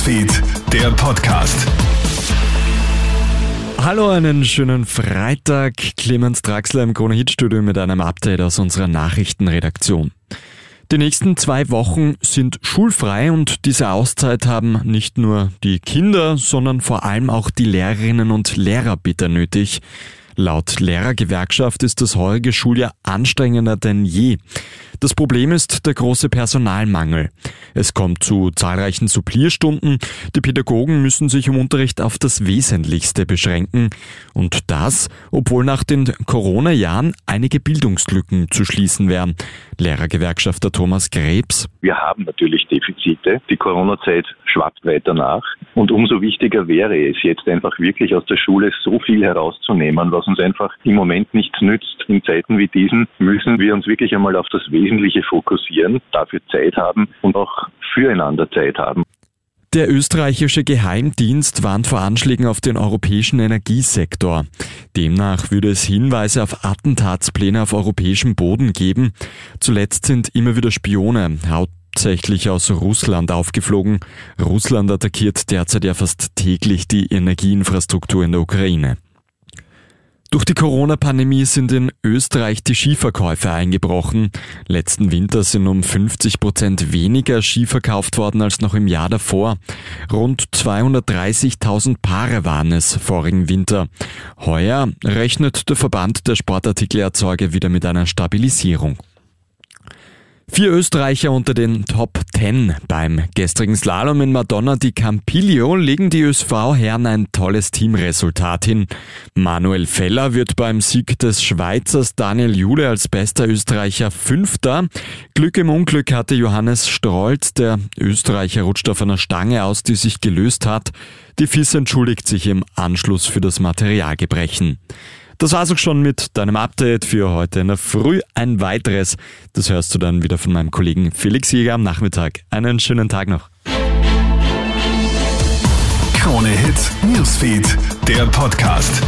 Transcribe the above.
Newsfeed, der Podcast. Hallo, einen schönen Freitag. Clemens Draxler im Krone Hit Studio mit einem Update aus unserer Nachrichtenredaktion. Die nächsten zwei Wochen sind schulfrei und diese Auszeit haben nicht nur die Kinder, sondern vor allem auch die Lehrerinnen und Lehrer bitter nötig. Laut Lehrergewerkschaft ist das heurige Schuljahr anstrengender denn je. Das Problem ist der große Personalmangel. Es kommt zu zahlreichen Supplierstunden. Die Pädagogen müssen sich im Unterricht auf das Wesentlichste beschränken. Und das, obwohl nach den Corona-Jahren einige Bildungslücken zu schließen wären. Lehrergewerkschafter Thomas Krebs. Wir haben natürlich Defizite. Die Corona-Zeit schwappt weiter nach. Und umso wichtiger wäre es jetzt einfach wirklich aus der Schule so viel herauszunehmen, was uns einfach im Moment nichts nützt. In Zeiten wie diesen müssen wir uns wirklich einmal auf das Wesentliche fokussieren, dafür Zeit haben und auch füreinander Zeit haben. Der österreichische Geheimdienst warnt vor Anschlägen auf den europäischen Energiesektor. Demnach würde es Hinweise auf Attentatspläne auf europäischem Boden geben. Zuletzt sind immer wieder Spione, hauptsächlich aus Russland aufgeflogen. Russland attackiert derzeit ja fast täglich die Energieinfrastruktur in der Ukraine. Durch die Corona-Pandemie sind in Österreich die Skiverkäufe eingebrochen. Letzten Winter sind um 50 Prozent weniger Ski verkauft worden als noch im Jahr davor. Rund 230.000 Paare waren es vorigen Winter. Heuer rechnet der Verband der Sportartikelerzeuger wieder mit einer Stabilisierung. Vier Österreicher unter den Top 10 beim gestrigen Slalom in Madonna di Campiglio legen die ÖSV-Herren ein tolles Teamresultat hin. Manuel Feller wird beim Sieg des Schweizers Daniel Jule als bester Österreicher Fünfter. Glück im Unglück hatte Johannes Strolz, der Österreicher rutscht auf einer Stange aus, die sich gelöst hat. Die FIS entschuldigt sich im Anschluss für das Materialgebrechen. Das war's auch schon mit deinem Update für heute in der Früh. Ein weiteres, das hörst du dann wieder von meinem Kollegen Felix Jäger am Nachmittag. Einen schönen Tag noch. Krone Hits, Newsfeed, der Podcast.